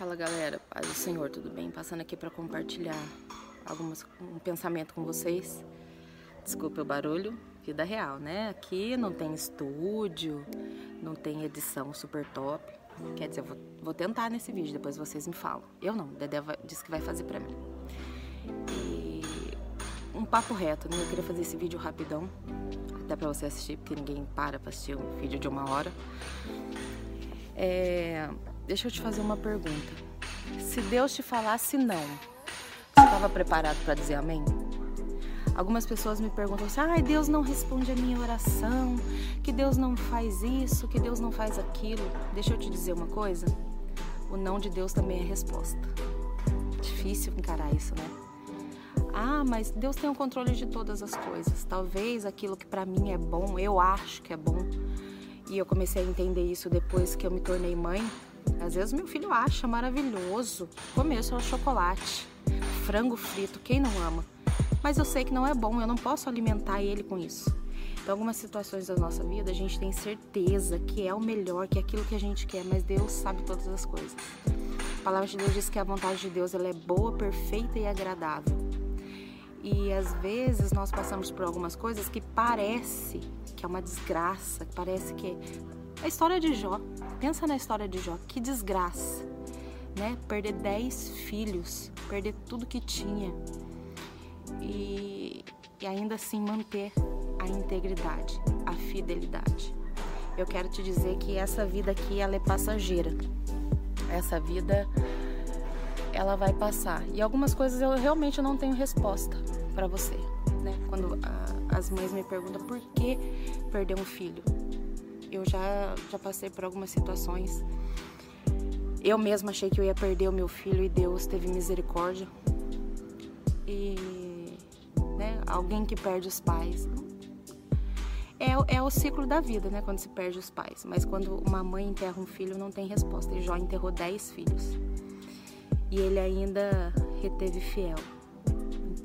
Fala galera, paz do Senhor, tudo bem? Passando aqui para compartilhar algumas, um pensamento com vocês. Desculpe o barulho, vida real, né? Aqui não tem estúdio, não tem edição super top. Quer dizer, eu vou, vou tentar nesse vídeo, depois vocês me falam. Eu não, Dedé disse que vai fazer pra mim. E um papo reto, né? Eu queria fazer esse vídeo rapidão, até pra você assistir, porque ninguém para pra assistir um vídeo de uma hora. É, deixa eu te fazer uma pergunta. Se Deus te falasse não, você estava preparado para dizer amém? Algumas pessoas me perguntam assim: ai, Deus não responde a minha oração, que Deus não faz isso, que Deus não faz aquilo. Deixa eu te dizer uma coisa: o não de Deus também é resposta. Difícil encarar isso, né? Ah, mas Deus tem o controle de todas as coisas. Talvez aquilo que para mim é bom, eu acho que é bom, e eu comecei a entender isso depois que eu me tornei mãe. Às vezes meu filho acha maravilhoso comer só chocolate, frango frito, quem não ama? Mas eu sei que não é bom, eu não posso alimentar ele com isso. Então, algumas situações da nossa vida, a gente tem certeza que é o melhor, que é aquilo que a gente quer, mas Deus sabe todas as coisas. A palavra de Deus diz que a vontade de Deus ela é boa, perfeita e agradável. E às vezes nós passamos por algumas coisas que parece que é uma desgraça, que parece que a história de Jó. Pensa na história de Jó, que desgraça, né? Perder dez filhos, perder tudo que tinha e, e ainda assim manter a integridade, a fidelidade. Eu quero te dizer que essa vida aqui ela é passageira. Essa vida ela vai passar. E algumas coisas eu realmente não tenho resposta para você, né? Quando a, as mães me perguntam por que perder um filho, eu já já passei por algumas situações. Eu mesma achei que eu ia perder o meu filho e Deus teve misericórdia. E né, alguém que perde os pais é, é o ciclo da vida, né? Quando se perde os pais. Mas quando uma mãe enterra um filho, não tem resposta. E Jó enterrou dez filhos e ele ainda reteve fiel.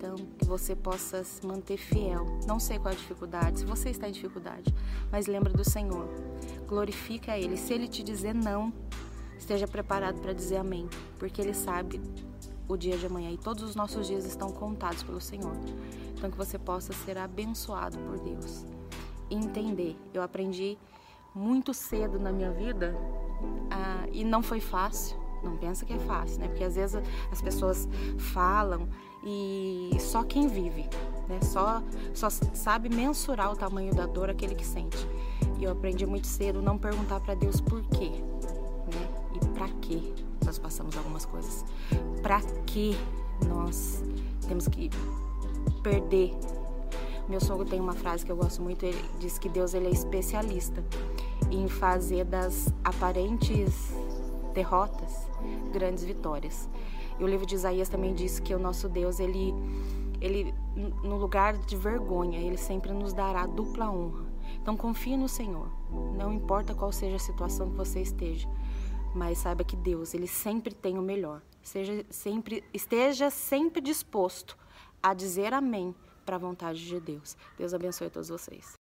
Então, que você possa se manter fiel. Não sei qual é a dificuldade, se você está em dificuldade, mas lembra do Senhor. Glorifica Ele. Se Ele te dizer não, esteja preparado para dizer amém, porque Ele sabe o dia de amanhã e todos os nossos dias estão contados pelo Senhor. Então, que você possa ser abençoado por Deus. E entender. Eu aprendi muito cedo na minha vida ah, e não foi fácil não pensa que é fácil, né? Porque às vezes as pessoas falam e só quem vive, né? Só, só sabe mensurar o tamanho da dor aquele que sente. E eu aprendi muito cedo não perguntar para Deus por quê, né? E para quê nós passamos algumas coisas. Para que nós temos que perder meu sogro tem uma frase que eu gosto muito, ele diz que Deus ele é especialista em fazer das aparentes derrotas, grandes vitórias. E o livro de Isaías também diz que o nosso Deus, ele, ele no lugar de vergonha, ele sempre nos dará dupla honra. Então confie no Senhor. Não importa qual seja a situação que você esteja, mas saiba que Deus, ele sempre tem o melhor. Seja sempre, esteja sempre disposto a dizer amém para a vontade de Deus. Deus abençoe todos vocês.